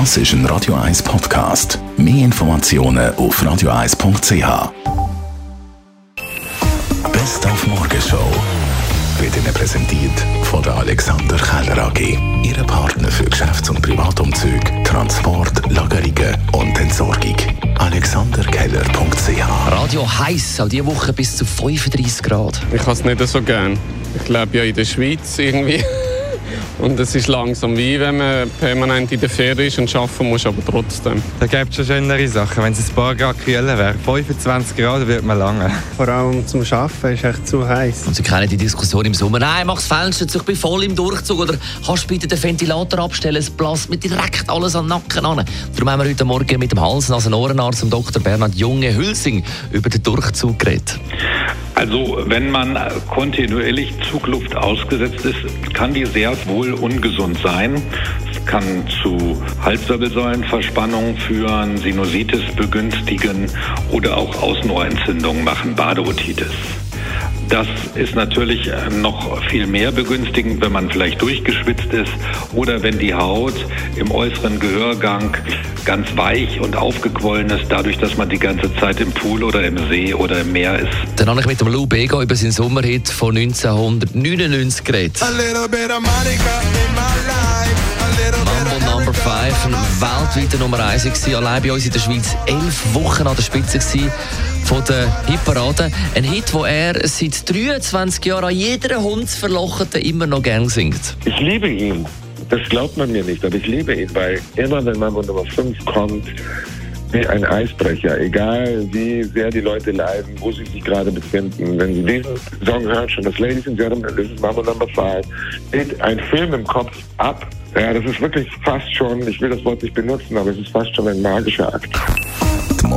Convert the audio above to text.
Das ist ein Radio 1 Podcast. Mehr Informationen auf radio1.ch. Best auf Morgenshow wird Ihnen präsentiert von der Alexander Keller AG. Ihre Partner für Geschäfts- und Privatumzüge, Transport, Lagerungen und Entsorgung. AlexanderKeller.ch Radio heiß, auch diese Woche bis zu 35 Grad. Ich habe es nicht so gern. Ich lebe ja in der Schweiz irgendwie. Und es ist langsam wie wenn man permanent in der Ferien ist und arbeiten muss, aber trotzdem. Da gibt es schon schönere Sachen. Wenn es ein paar Grad kühler wäre, 25 Grad wird man lange. Vor allem zum Arbeiten ist echt zu heiß. Und Sie kennen die Diskussion im Sommer. Nein, mach das Fenster zu, ich bin voll im Durchzug. Oder kannst du bitte den Ventilator abstellen? Es blasst mir direkt alles an den Nacken an. Darum haben wir heute Morgen mit dem Hals- und Ohrenarzt, Dr. Bernhard Junge-Hülsing, über den Durchzug geredet. Also wenn man kontinuierlich Zugluft ausgesetzt ist, kann die sehr wohl ungesund sein. Es kann zu Halswirbelsäulenverspannungen führen, Sinusitis begünstigen oder auch Außenohrentzündungen machen, Badeotitis. Das ist natürlich noch viel mehr begünstigend, wenn man vielleicht durchgeschwitzt ist oder wenn die Haut im äußeren Gehörgang ganz weich und aufgequollen ist, dadurch, dass man die ganze Zeit im Pool oder im See oder im Meer ist. Dann habe ich mit dem Lou Bega über seinen Sommerhit von 1999 geredet. Mambo Number 5, ein weltweiter Nummer 1 war, allein bei uns in der Schweiz elf Wochen an der Spitze gewesen von der Hitparade. Ein Hit, wo er seit 23 Jahren an jeder Hundsverlochete immer noch gern singt. Ich liebe ihn. Das glaubt man mir nicht, aber ich liebe ihn, weil immer wenn Mambo Nummer 5 kommt, wie ein Eisbrecher, egal wie sehr die Leute leiden, wo sie sich gerade befinden. Wenn sie diesen Song hören, schon das Ladies and Gentlemen, this is Mambo Number 5, geht ein Film im Kopf ab. Ja, das ist wirklich fast schon, ich will das Wort nicht benutzen, aber es ist fast schon ein magischer Akt.